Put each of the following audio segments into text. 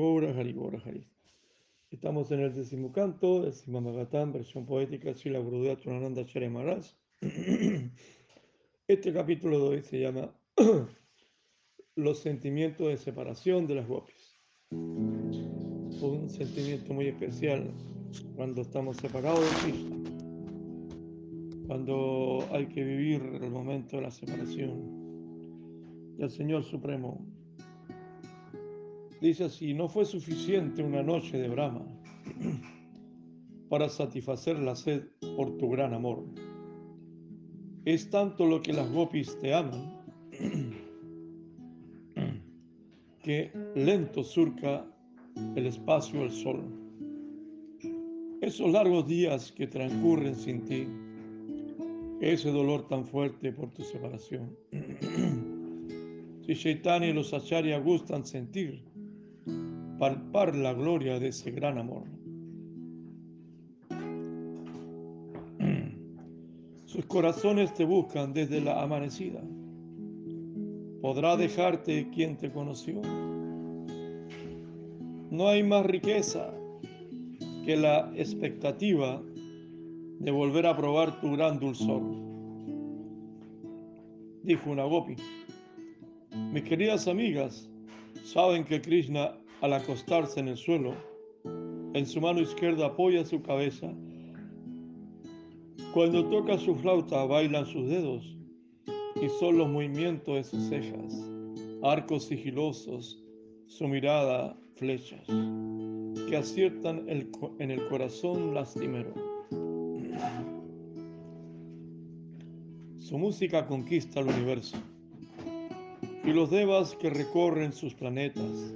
Gora Hari, Gora Hari. Estamos en el décimo canto del Simamagatán, versión poética de la Gurudev Tunananda Acharya Maharaj. Este capítulo de hoy se llama Los sentimientos de separación de las gopis. Un sentimiento muy especial cuando estamos separados de Krishna, cuando hay que vivir el momento de la separación. Y el Señor Supremo dice así, no fue suficiente una noche de Brahma para satisfacer la sed por tu gran amor. Es tanto lo que las gopis te aman que lento surca el espacio el sol. Esos largos días que transcurren sin ti, ese dolor tan fuerte por tu separación. Si Shaitani y los Acharya gustan sentir, palpar la gloria de ese gran amor. Sus corazones te buscan desde la amanecida. ¿Podrá dejarte quien te conoció? No hay más riqueza que la expectativa de volver a probar tu gran dulzor. Dijo una gopi. Mis queridas amigas saben que Krishna al acostarse en el suelo, en su mano izquierda apoya su cabeza. Cuando toca su flauta bailan sus dedos y son los movimientos de sus cejas, arcos sigilosos, su mirada, flechas, que aciertan en el corazón lastimero. Su música conquista el universo y los devas que recorren sus planetas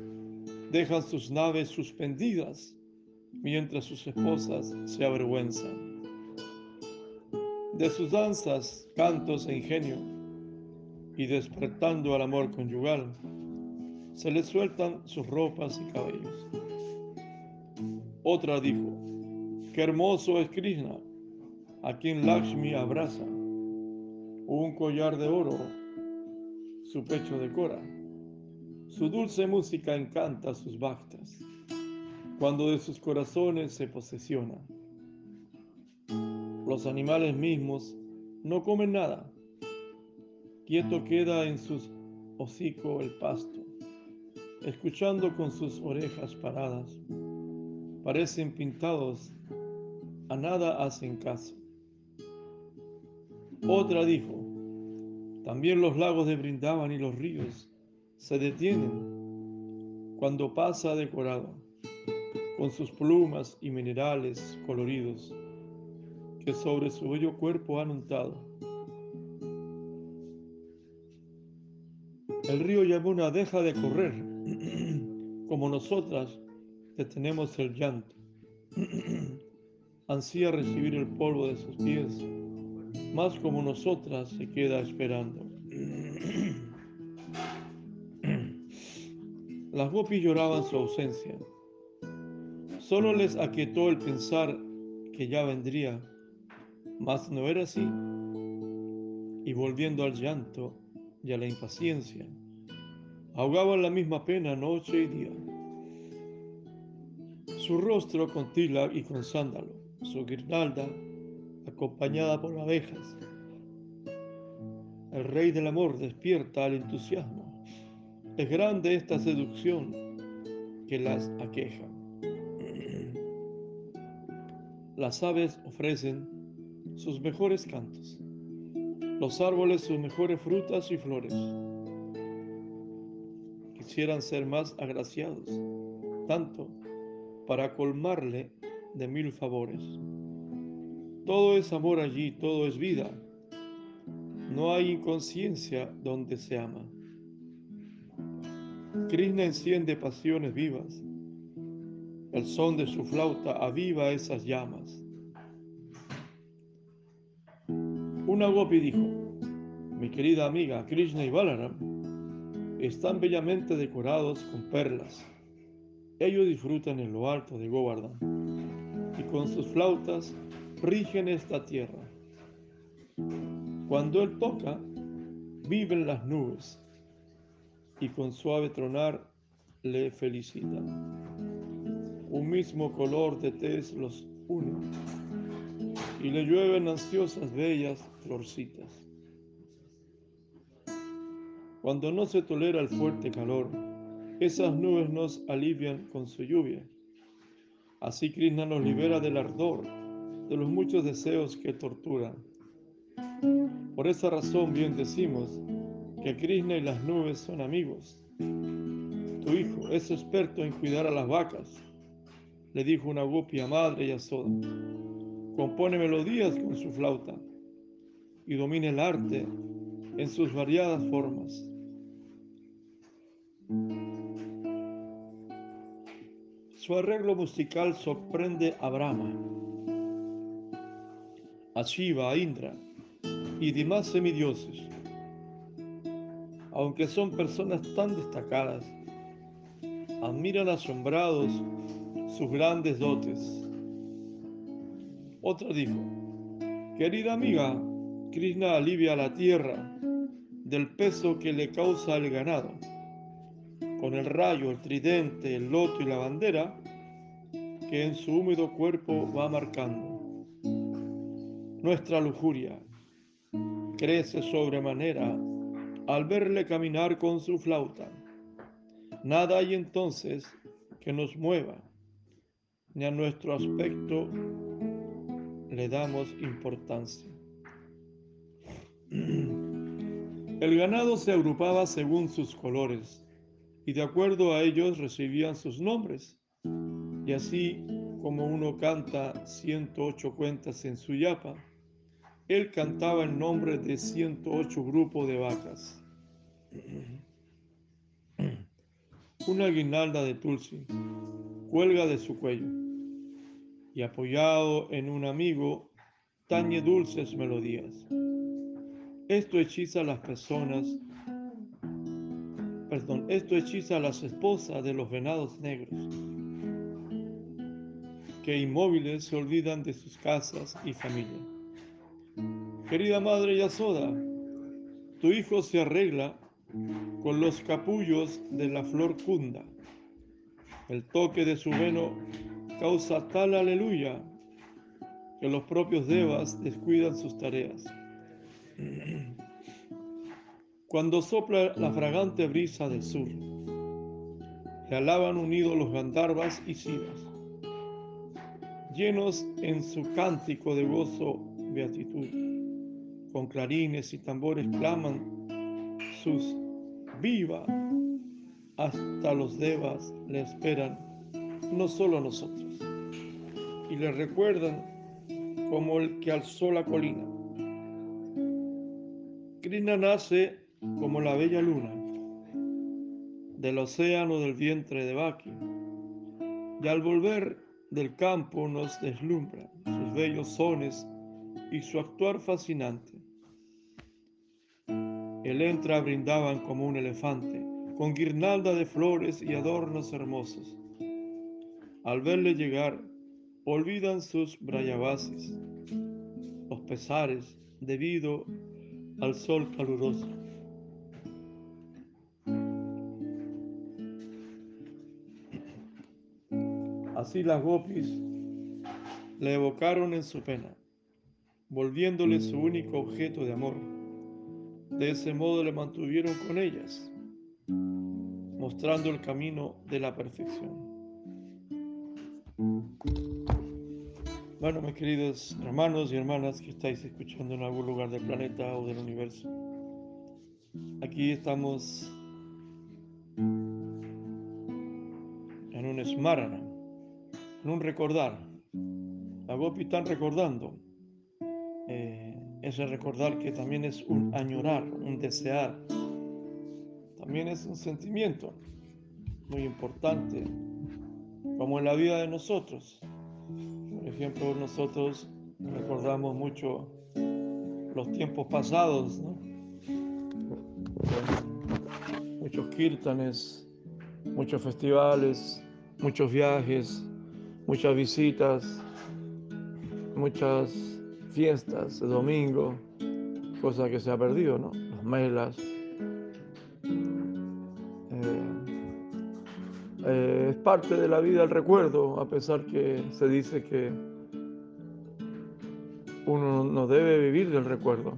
dejan sus naves suspendidas mientras sus esposas se avergüenzan. De sus danzas, cantos e ingenio, y despertando al amor conyugal, se les sueltan sus ropas y cabellos. Otra dijo, qué hermoso es Krishna, a quien Lakshmi abraza, un collar de oro, su pecho decora su dulce música encanta sus bhaktas, cuando de sus corazones se posesiona. Los animales mismos no comen nada, quieto queda en sus hocico el pasto, escuchando con sus orejas paradas, parecen pintados, a nada hacen caso. Otra dijo, también los lagos de Brindaban y los ríos se detienen cuando pasa decorado, con sus plumas y minerales coloridos que sobre su bello cuerpo han untado. El río Yamuna deja de correr, como nosotras detenemos el llanto. Ansía recibir el polvo de sus pies, más como nosotras se queda esperando. Las gopis lloraban su ausencia. Solo les aquietó el pensar que ya vendría, mas no era así. Y volviendo al llanto y a la impaciencia, ahogaban la misma pena noche y día. Su rostro con tila y con sándalo, su guirnalda acompañada por abejas. El rey del amor despierta al entusiasmo es grande esta seducción que las aqueja. Las aves ofrecen sus mejores cantos, los árboles sus mejores frutas y flores. Quisieran ser más agraciados, tanto para colmarle de mil favores. Todo es amor allí, todo es vida. No hay inconsciencia donde se ama. Krishna enciende pasiones vivas. El son de su flauta aviva esas llamas. Una gopi dijo, mi querida amiga Krishna y Balaram están bellamente decorados con perlas. Ellos disfrutan en lo alto de Govardhan y con sus flautas rigen esta tierra. Cuando él toca, viven las nubes y con suave tronar le felicitan. Un mismo color de tez los une y le llueven ansiosas bellas florcitas. Cuando no se tolera el fuerte calor, esas nubes nos alivian con su lluvia. Así Krishna nos libera del ardor, de los muchos deseos que torturan. Por esa razón bien decimos que Krishna y las nubes son amigos. Tu hijo es experto en cuidar a las vacas, le dijo una gopia madre y a Soda. Compone melodías con su flauta y domina el arte en sus variadas formas. Su arreglo musical sorprende a Brahma, a Shiva, a Indra y demás semidioses. Aunque son personas tan destacadas, admiran asombrados sus grandes dotes. Otra dijo, querida amiga, Krishna alivia la tierra del peso que le causa el ganado con el rayo, el tridente, el loto y la bandera que en su húmedo cuerpo va marcando. Nuestra lujuria crece sobremanera al verle caminar con su flauta. Nada hay entonces que nos mueva, ni a nuestro aspecto le damos importancia. El ganado se agrupaba según sus colores y de acuerdo a ellos recibían sus nombres. Y así como uno canta 108 cuentas en su yapa, él cantaba el nombre de 108 grupos de vacas. Una guirnalda de Tulsi cuelga de su cuello y apoyado en un amigo tañe dulces melodías. Esto hechiza a las personas perdón, esto hechiza a las esposas de los venados negros, que inmóviles se olvidan de sus casas y familia. Querida madre Yasoda, tu hijo se arregla con los capullos de la flor cunda. El toque de su veno causa tal aleluya que los propios devas descuidan sus tareas. Cuando sopla la fragante brisa del sur, le alaban unidos los gandharvas y sivas, llenos en su cántico de gozo beatitud. Con clarines y tambores claman sus viva, hasta los devas le esperan, no solo a nosotros, y le recuerdan como el que alzó la colina. Krishna nace como la bella luna del océano del vientre de Baki. Y al volver del campo nos deslumbran sus bellos sones y su actuar fascinante. Él entra brindaban como un elefante, con guirnalda de flores y adornos hermosos. Al verle llegar, olvidan sus brayabasis, los pesares debido al sol caluroso. Así las gopis le evocaron en su pena, volviéndole su único objeto de amor. De ese modo le mantuvieron con ellas, mostrando el camino de la perfección. Bueno, mis queridos hermanos y hermanas que estáis escuchando en algún lugar del planeta o del universo, aquí estamos en un Smarana en un recordar. La Gopi están recordando. Eh, ese recordar que también es un añorar, un desear. También es un sentimiento muy importante, como en la vida de nosotros. Por ejemplo, nosotros recordamos mucho los tiempos pasados, muchos kirtanes, muchos festivales, muchos viajes, muchas visitas, muchas fiestas domingo, cosa que se ha perdido, ¿no? Las melas. Eh, eh, es parte de la vida el recuerdo, a pesar que se dice que uno no debe vivir del recuerdo,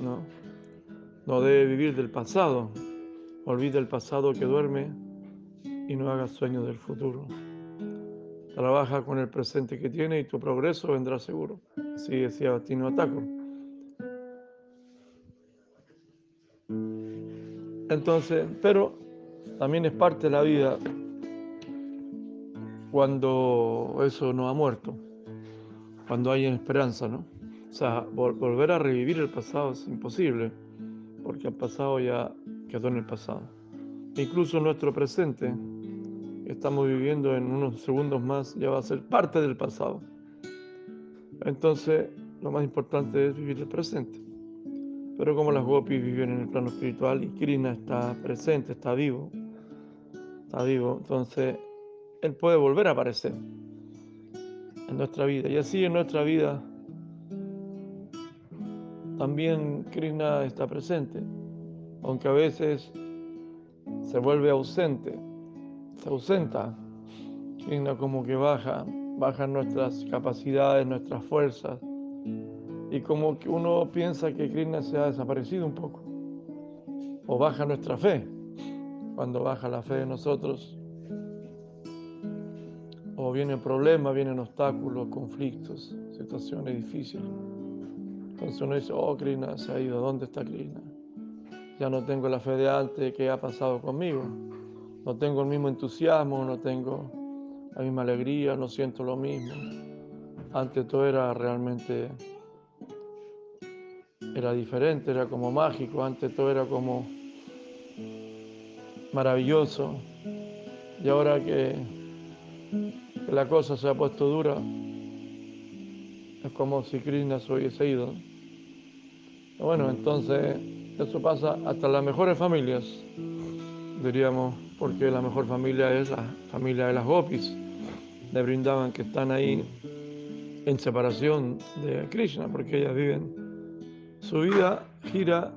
¿no? No debe vivir del pasado. Olvida el pasado que duerme y no haga sueños del futuro. Trabaja con el presente que tiene y tu progreso vendrá seguro. Así decía Tino Ataco. Entonces, pero también es parte de la vida cuando eso no ha muerto, cuando hay esperanza, ¿no? O sea, volver a revivir el pasado es imposible, porque el pasado ya quedó en el pasado. Incluso nuestro presente, estamos viviendo en unos segundos más, ya va a ser parte del pasado. Entonces, lo más importante es vivir el presente. Pero como las gopis viven en el plano espiritual y Krishna está presente, está vivo, está vivo, entonces Él puede volver a aparecer en nuestra vida. Y así en nuestra vida también Krishna está presente, aunque a veces se vuelve ausente, se ausenta. Krishna como que baja, bajan nuestras capacidades, nuestras fuerzas y como que uno piensa que Krishna se ha desaparecido un poco, o baja nuestra fe, cuando baja la fe de nosotros, o vienen problemas, vienen obstáculos, conflictos, situaciones difíciles. Entonces uno dice, oh, Krishna se ha ido, ¿dónde está Krishna? Ya no tengo la fe de antes, ¿qué ha pasado conmigo? No tengo el mismo entusiasmo, no tengo la misma alegría, no siento lo mismo. Antes todo era realmente era diferente, era como mágico, antes todo era como maravilloso. Y ahora que, la cosa se ha puesto dura, es como si Krishna se hubiese ido. Bueno, entonces eso pasa hasta las mejores familias, diríamos, porque la mejor familia es la familia de las gopis, de Brindavan, que están ahí en separación de Krishna, porque ellas viven su vida gira,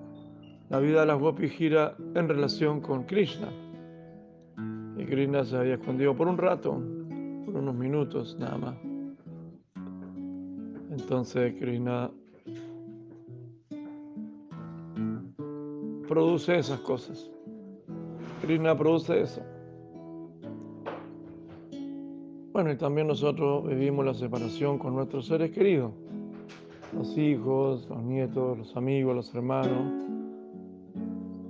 la vida de las gopis gira en relación con Krishna. Y Krishna se había escondido por un rato, por unos minutos nada más. Entonces Krishna produce esas cosas. Krishna produce eso. Bueno, y también nosotros vivimos la separación con nuestros seres queridos los hijos, los nietos, los amigos, los hermanos,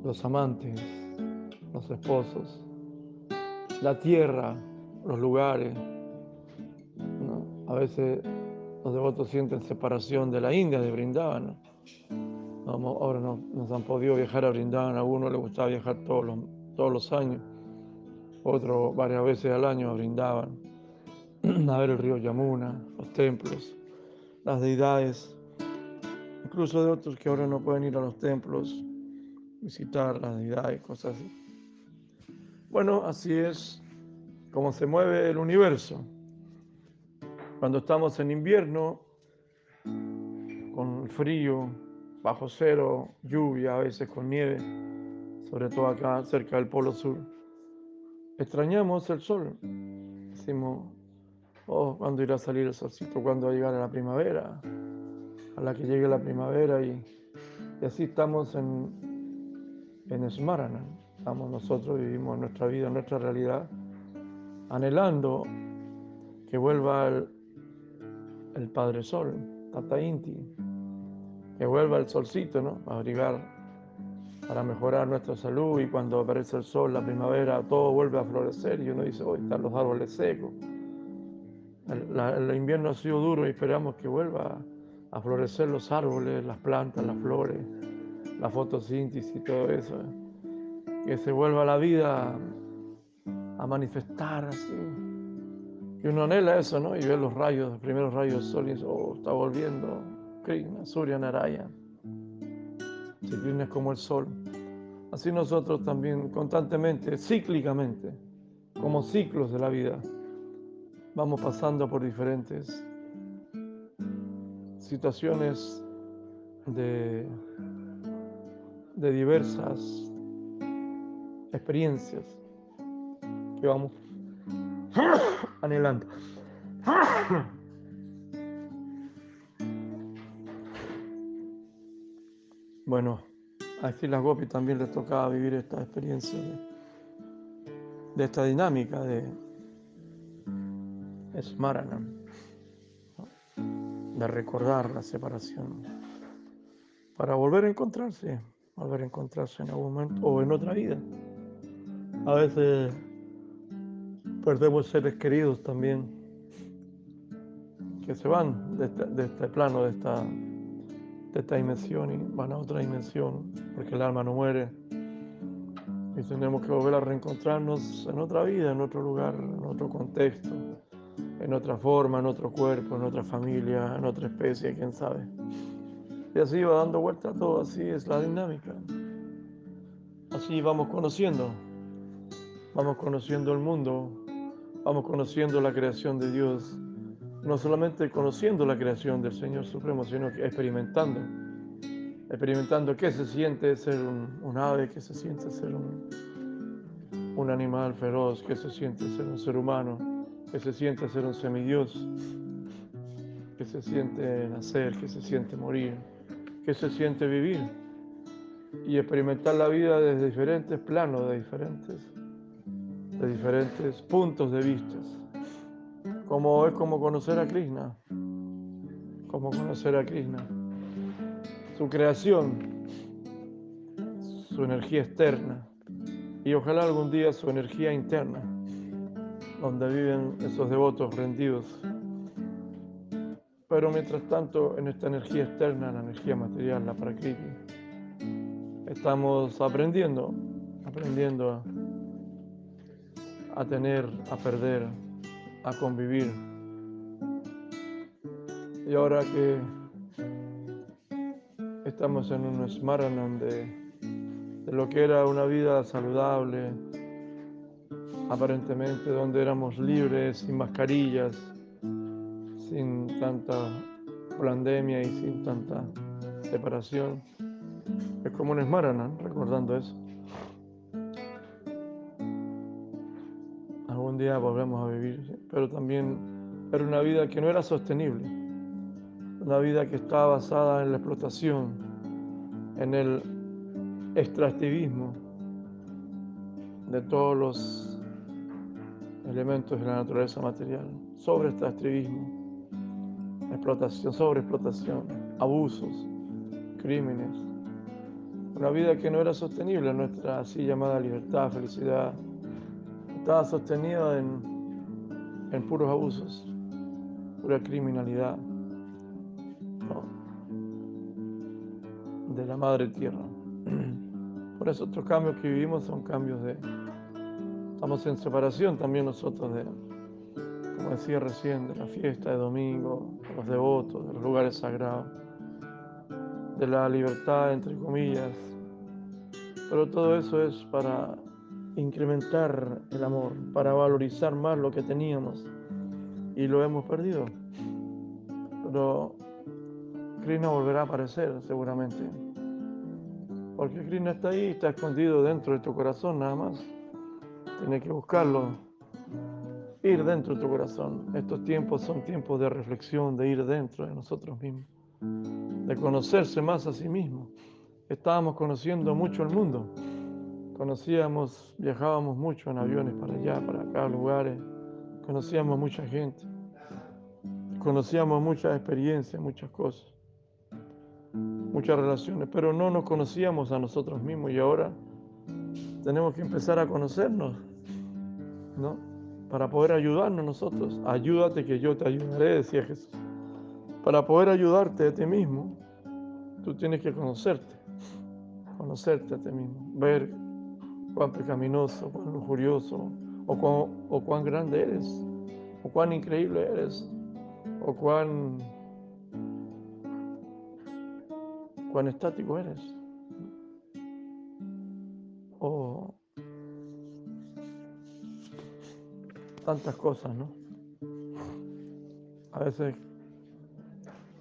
los amantes, los esposos, la tierra, los lugares. A veces los devotos sienten separación de la India, de Brindavan. ahora no, nos han podido viajar a Brindavan, a uno le gustaba viajar todos los, todos los años, otro varias veces al año a Brindavan, a ver el río Yamuna, los templos las deidades, incluso de otros que ahora no pueden ir a los templos, visitar las deidades, cosas así. Bueno, así es como se mueve el universo. Cuando estamos en invierno, con frío, bajo cero, lluvia, a veces con nieve, sobre todo acá cerca del Polo Sur, extrañamos el sol. Decimos, oh, ¿cuándo irá a salir el solcito? ¿Cuándo va a llegar a la primavera? A la que llegue la primavera y, así estamos en, en Estamos nosotros, vivimos nuestra vida, nuestra realidad, anhelando que vuelva el, el Padre Sol, Tata Inti, que vuelva el solcito, ¿no? A abrigar, para mejorar nuestra salud y cuando aparece el sol, la primavera, todo vuelve a florecer y uno dice, hoy están los árboles secos el, invierno ha sido duro y esperamos que vuelva a florecer los árboles, las plantas, las flores, la fotosíntesis y todo eso. Que se vuelva la vida a manifestar así. Y uno anhela eso, ¿no? Y ve los rayos, los primeros rayos del sol y dice, oh, está volviendo Krishna, Surya Naraya. Si Krishna es como el sol. Así nosotros también constantemente, cíclicamente, como ciclos de la vida vamos pasando por diferentes situaciones de, de diversas experiencias. que vamos anhelando. Bueno, a las Gopi también les tocaba vivir esta experiencia de, esta dinámica de Smaranam, de recordar la separación, para volver a encontrarse, volver a encontrarse en algún momento o en otra vida. A veces perdemos seres queridos también que se van de este, de este plano, de esta de esta dimensión y van a otra dimensión, porque el alma no muere. Y tenemos que volver a reencontrarnos en otra vida, en otro lugar, en otro contexto, en otra forma, en otro cuerpo, en otra familia, en otra especie, quién sabe. Y así va dando vuelta todo, así es la dinámica. Así vamos conociendo, vamos conociendo el mundo, vamos conociendo la creación de Dios. No solamente conociendo la creación del Señor Supremo, sino experimentando, experimentando qué se siente ser un, ave, qué se siente ser un animal feroz, qué se siente ser un ser humano, qué se siente ser un semidios, qué se siente nacer, qué se siente morir, qué se siente vivir y experimentar la vida desde diferentes planos, de diferentes, de diferentes puntos de vista. Como es como conocer a Krishna, como conocer a Krishna, su creación, su energía externa y ojalá algún día su energía interna, donde viven esos devotos rendidos. Pero mientras tanto, en esta energía externa, la energía material, la prakriti, estamos aprendiendo, aprendiendo a, a tener, a perder, a convivir. Y ahora que estamos en un smaranam de, de lo que era una vida saludable, aparentemente donde éramos libres, sin mascarillas, sin tanta pandemia y sin tanta separación. Es como un Smaranam, recordando eso. Algún día volvemos a vivir pero también era una vida que no era sostenible, una vida que estaba basada en la explotación, en el extractivismo de todos los elementos de la naturaleza material, sobre extractivismo, explotación, sobre explotación, abusos, crímenes. Una vida que no era sostenible, nuestra así llamada libertad, felicidad, estaba sostenida en en puros abusos, pura criminalidad de la madre tierra. Por eso estos cambios que vivimos son cambios de... Estamos en separación también nosotros de, como decía recién, de la fiesta de domingo, de los devotos, de los lugares sagrados, de la libertad, entre comillas. Pero todo eso es para incrementar el amor, para valorizar más lo que teníamos y lo hemos perdido. Pero Krishna volverá a aparecer seguramente. Porque Krishna está ahí, está escondido dentro de tu corazón nada más. Tienes que buscarlo, ir dentro de tu corazón. Estos tiempos son tiempos de reflexión, de ir dentro de nosotros mismos, de conocerse más a sí mismo. Estábamos conociendo mucho el mundo Conocíamos, viajábamos mucho en aviones para allá, para acá, lugares. Conocíamos mucha gente. Conocíamos muchas experiencias, muchas cosas. Muchas relaciones, pero no nos conocíamos a nosotros mismos y ahora tenemos que empezar a conocernos, ¿no? Para poder ayudarnos nosotros. Ayúdate que yo te ayudaré, decía Jesús. Para poder ayudarte a ti mismo, tú tienes que conocerte, conocerte a ti mismo, ver cuán pecaminoso, cuán lujurioso, o cuán, o cuán grande eres, o cuán increíble eres, o cuán, cuán estático eres. Tantas cosas, ¿no? A veces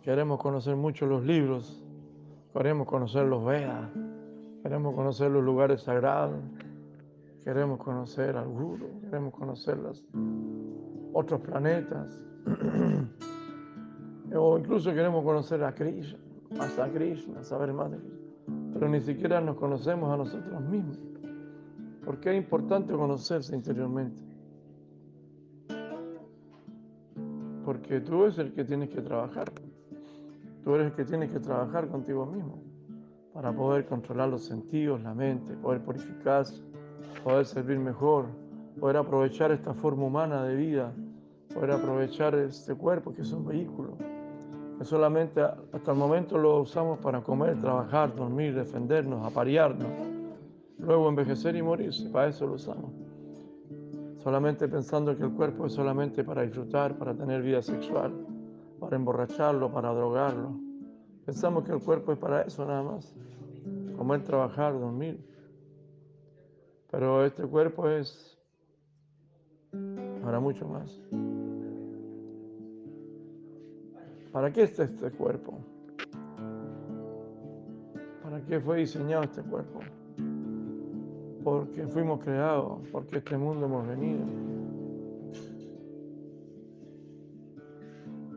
queremos conocer mucho los libros, queremos conocer los Vedas, queremos conocer los lugares sagrados, queremos conocer al Guru, queremos conocer los otros planetas, o incluso queremos conocer a Krishna, más a Krishna, saber más de Krishna, pero ni siquiera nos conocemos a nosotros mismos. Porque es importante conocerse interiormente. Porque tú eres el que tienes que trabajar. Tú eres el que tienes que trabajar contigo mismo para poder controlar los sentidos, la mente, poder purificarse, poder servir mejor, poder aprovechar esta forma humana de vida, poder aprovechar este cuerpo que es un vehículo, que solamente hasta el momento lo usamos para comer, trabajar, dormir, defendernos, aparearnos, luego envejecer y morirse, para eso lo usamos. Solamente pensando que el cuerpo es solamente para disfrutar, para tener vida sexual, para emborracharlo, para drogarlo. Pensamos que el cuerpo es para eso nada más, comer, trabajar, dormir. Pero este cuerpo es para mucho más. ¿Para qué está este cuerpo? ¿Para qué fue diseñado este cuerpo? Porque fuimos creados, porque este mundo hemos venido.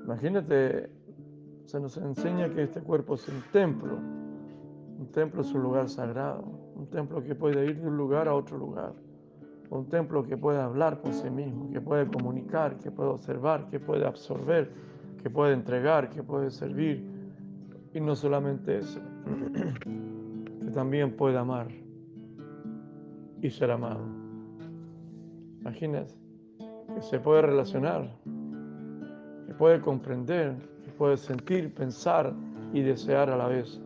Imagínate, se nos enseña que este cuerpo es un templo. Un templo es un lugar sagrado, un templo que puede ir de un lugar a otro lugar, un templo que puede hablar por sí mismo, que puede comunicar, que puede observar, que puede absorber, que puede entregar, que puede servir. Y no solamente eso, que también puede amar y ser amado. Imagínate que se puede relacionar, que puede comprender, que puede sentir, pensar y desear a la vez.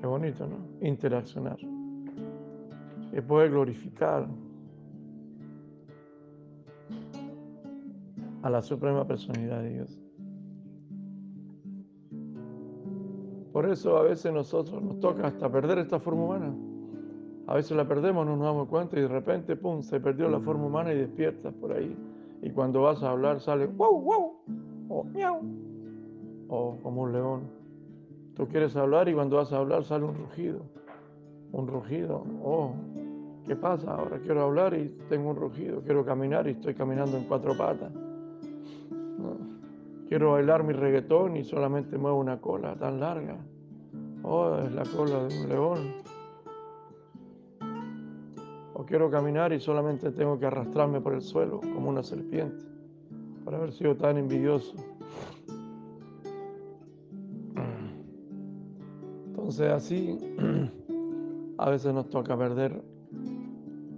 Qué bonito, ¿no? Interaccionar. Que puede glorificar a la suprema personalidad de Dios. Por eso a veces nosotros nos toca hasta perder esta forma humana. A veces la perdemos, no nos damos cuenta y de repente, pum, se perdió la forma humana y despiertas por ahí. Y cuando vas a hablar sale wow, wow, o miau, o como un león. Tú quieres hablar y cuando vas a hablar sale un rugido. Un rugido. Oh, ¿qué pasa? Ahora quiero hablar y tengo un rugido. Quiero caminar y estoy caminando en cuatro patas. Quiero bailar mi reggaetón y solamente muevo una cola tan larga. Oh, es la cola de un león. O quiero caminar y solamente tengo que arrastrarme por el suelo como una serpiente por haber sido tan envidioso. Entonces así a veces nos toca perder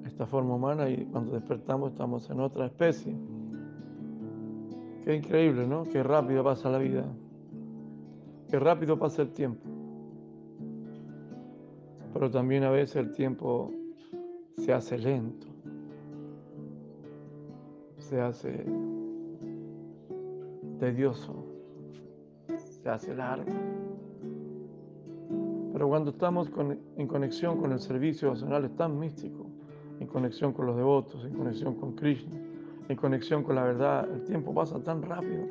esta forma humana y cuando despertamos estamos en otra especie. Qué increíble, ¿no? Qué rápido pasa la vida. Qué rápido pasa el tiempo. Pero también a veces el tiempo se hace lento. Se hace tedioso. Se hace largo. Pero cuando estamos en conexión con el servicio nacional es tan místico, en conexión con los devotos, en conexión con Krishna en conexión con la verdad. El tiempo pasa tan rápido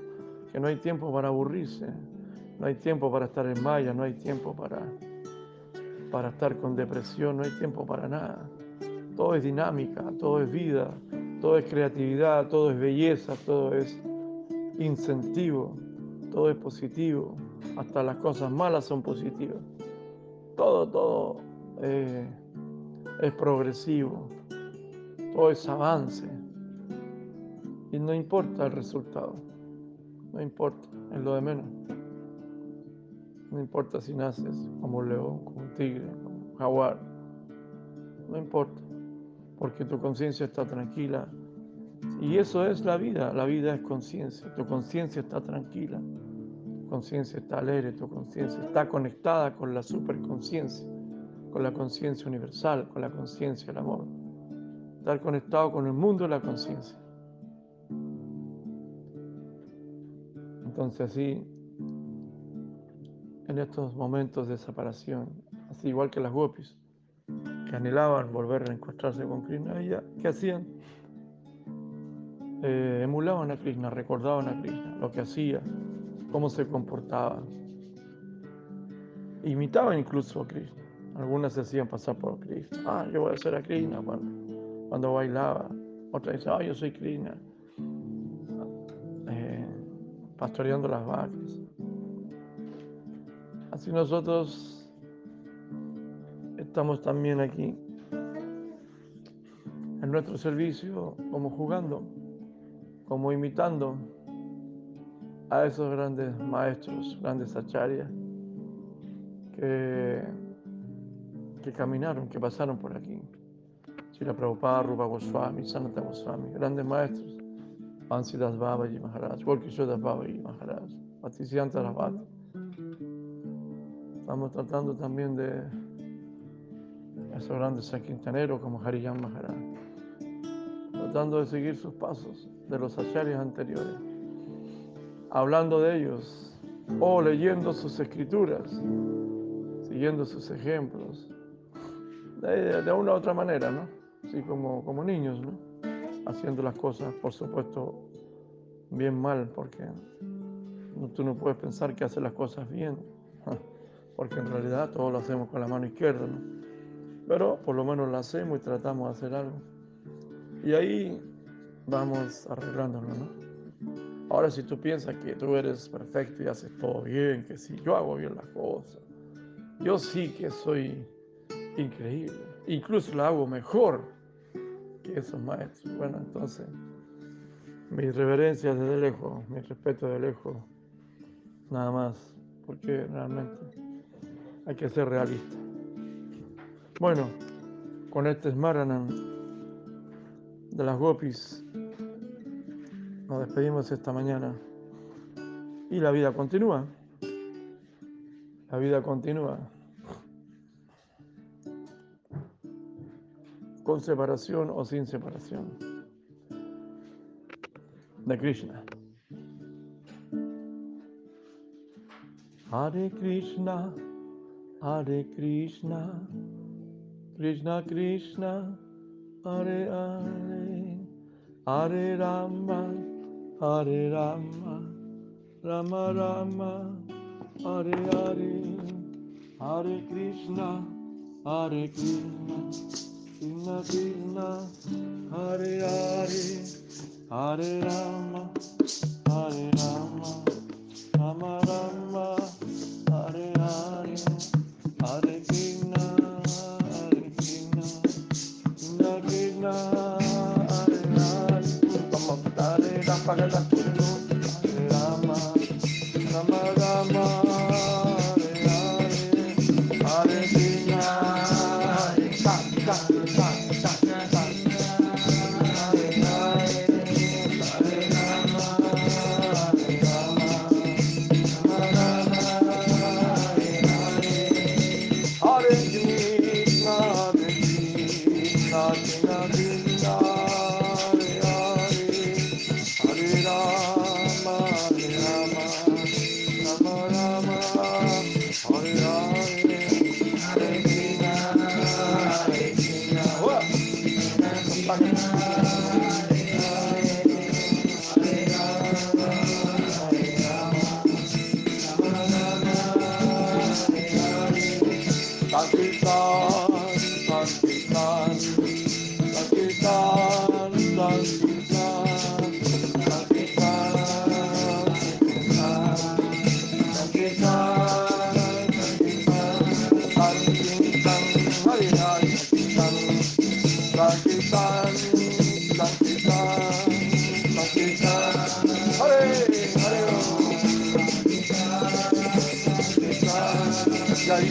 que no hay tiempo para aburrirse, no hay tiempo para estar en malla, no hay tiempo para, para estar con depresión, no hay tiempo para nada. Todo es dinámica, todo es vida, todo es creatividad, todo es belleza, todo es incentivo, todo es positivo, hasta las cosas malas son positivas. Todo, todo eh, es progresivo, todo es avance. Y no importa el resultado, no importa, es lo de menos. No importa si naces como un león, como un tigre, como un jaguar, no importa, porque tu conciencia está tranquila. Y eso es la vida, la vida es conciencia, tu conciencia está tranquila, tu conciencia está alegre, tu conciencia está conectada con la superconciencia, con la conciencia universal, con la conciencia del amor. Estar conectado con el mundo de la conciencia. Entonces así, en estos momentos de separación, así igual que las gopis, que anhelaban volver a encontrarse con Krishna, ella, ¿qué hacían? Eh, emulaban a Krishna, recordaban a Krishna, lo que hacía, cómo se comportaba. Imitaban incluso a Krishna. Algunas se hacían pasar por Krishna. Ah, yo voy a ser a Krishna cuando, cuando bailaba. Otra dice, ah, yo soy Krishna. Pastoreando las vacas. Así nosotros estamos también aquí en nuestro servicio como jugando, como imitando a esos grandes maestros, grandes acharyas que, que caminaron, que pasaron por aquí. Srila Prabhupada, Rupa Goswami, Sanata Goswami, grandes maestros. Ansidas Babaji Maharaj, Gorkishodas Babaji Maharaj, Bhaktisiddhanta Ravati. Estamos tratando también de esos grandes sanquintaneros como Harijan Maharaj, tratando de seguir sus pasos de los acharyas anteriores, hablando de ellos. O leyendo sus escrituras, siguiendo sus ejemplos, de, de una u otra manera, ¿no? Así como, como niños, ¿no? Haciendo las cosas, por supuesto, bien mal, porque tú no puedes pensar que haces las cosas bien, porque en realidad todo lo hacemos con la mano izquierda, ¿no? Pero por lo menos lo hacemos y tratamos de hacer algo. Y ahí vamos arreglándolo, ¿no? Ahora si tú piensas que tú eres perfecto y haces todo bien, que si yo hago bien las cosas, yo sí que soy increíble, incluso lo hago mejor que esos maestros. Bueno, entonces, mis reverencias desde lejos, mi respeto de lejos, nada más, porque realmente hay que ser realista. Bueno, con este Smaranan de las Gopis, nos despedimos esta mañana y la vida continúa. La vida continúa. Con separación o sin separación. De Krishna. Hare Krishna, Hare Krishna, Krishna Krishna, Hare Hare, Hare Rama, Hare Rama, Rama Rama, Hare Hare, Hare Krishna, Hare Krishna, Krishna Krishna, Hare Hare, Hare Rama, Hare Rama,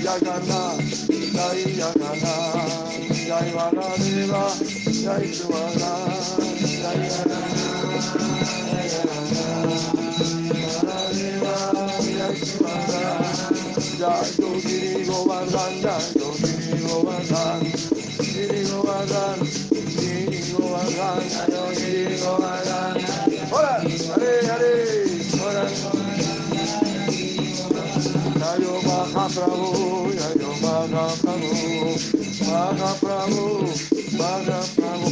Jai Jagannath, Jai Jagannath, Jai Varadeva, Jai Suvana, Jai Jai Yogi Govardhan, Jai Yogi Govardhan, Giri Govardhan, Giri Govardhan, Yogi Govardhan. Hola, Hare Hare, Hola. Jayo Mahaprabhu, Jayo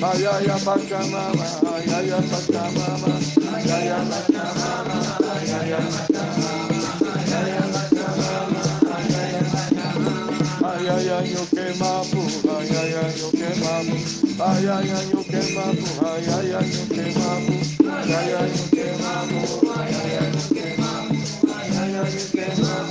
Ayaya ya baka mama, ayaya ya baka mama, ayaya ya baka mama, ayaya ya baka mama, ayaya ya baka mama, ayaya ya baka mama, ayaya yo que mapu, ayaya yo que mapu, ayaya yo que mapu, ayaya yo que mapu, ayaya yo que mapu, ayaya yo que mapu, ayaya yo que ay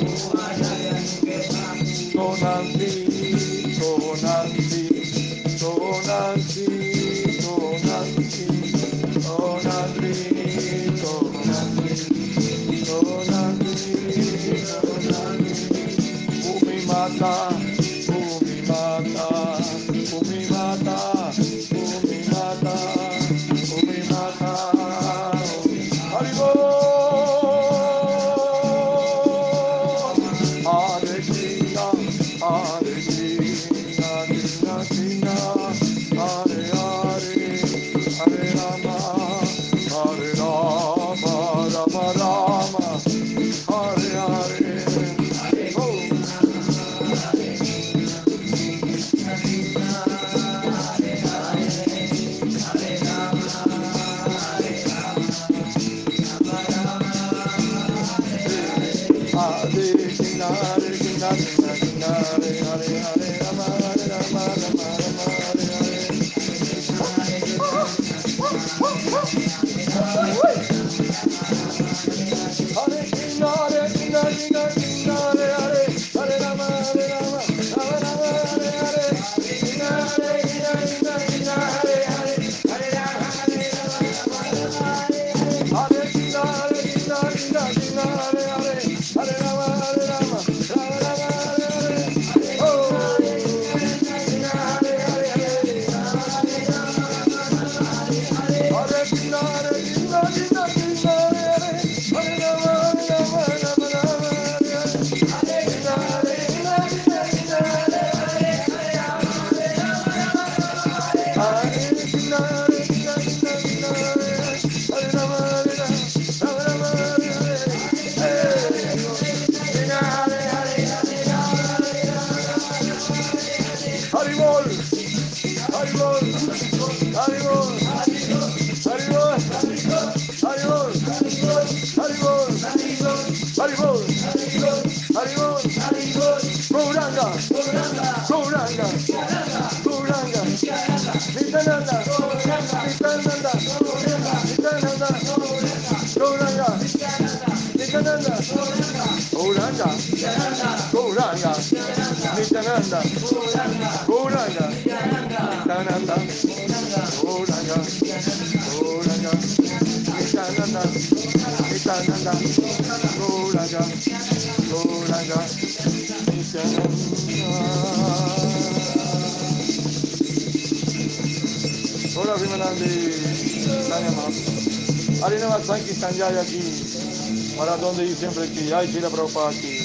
Uranga, Uranga, Uranga, Uranga, Hola, aquí, para donde yo siempre que hay que ir a aquí.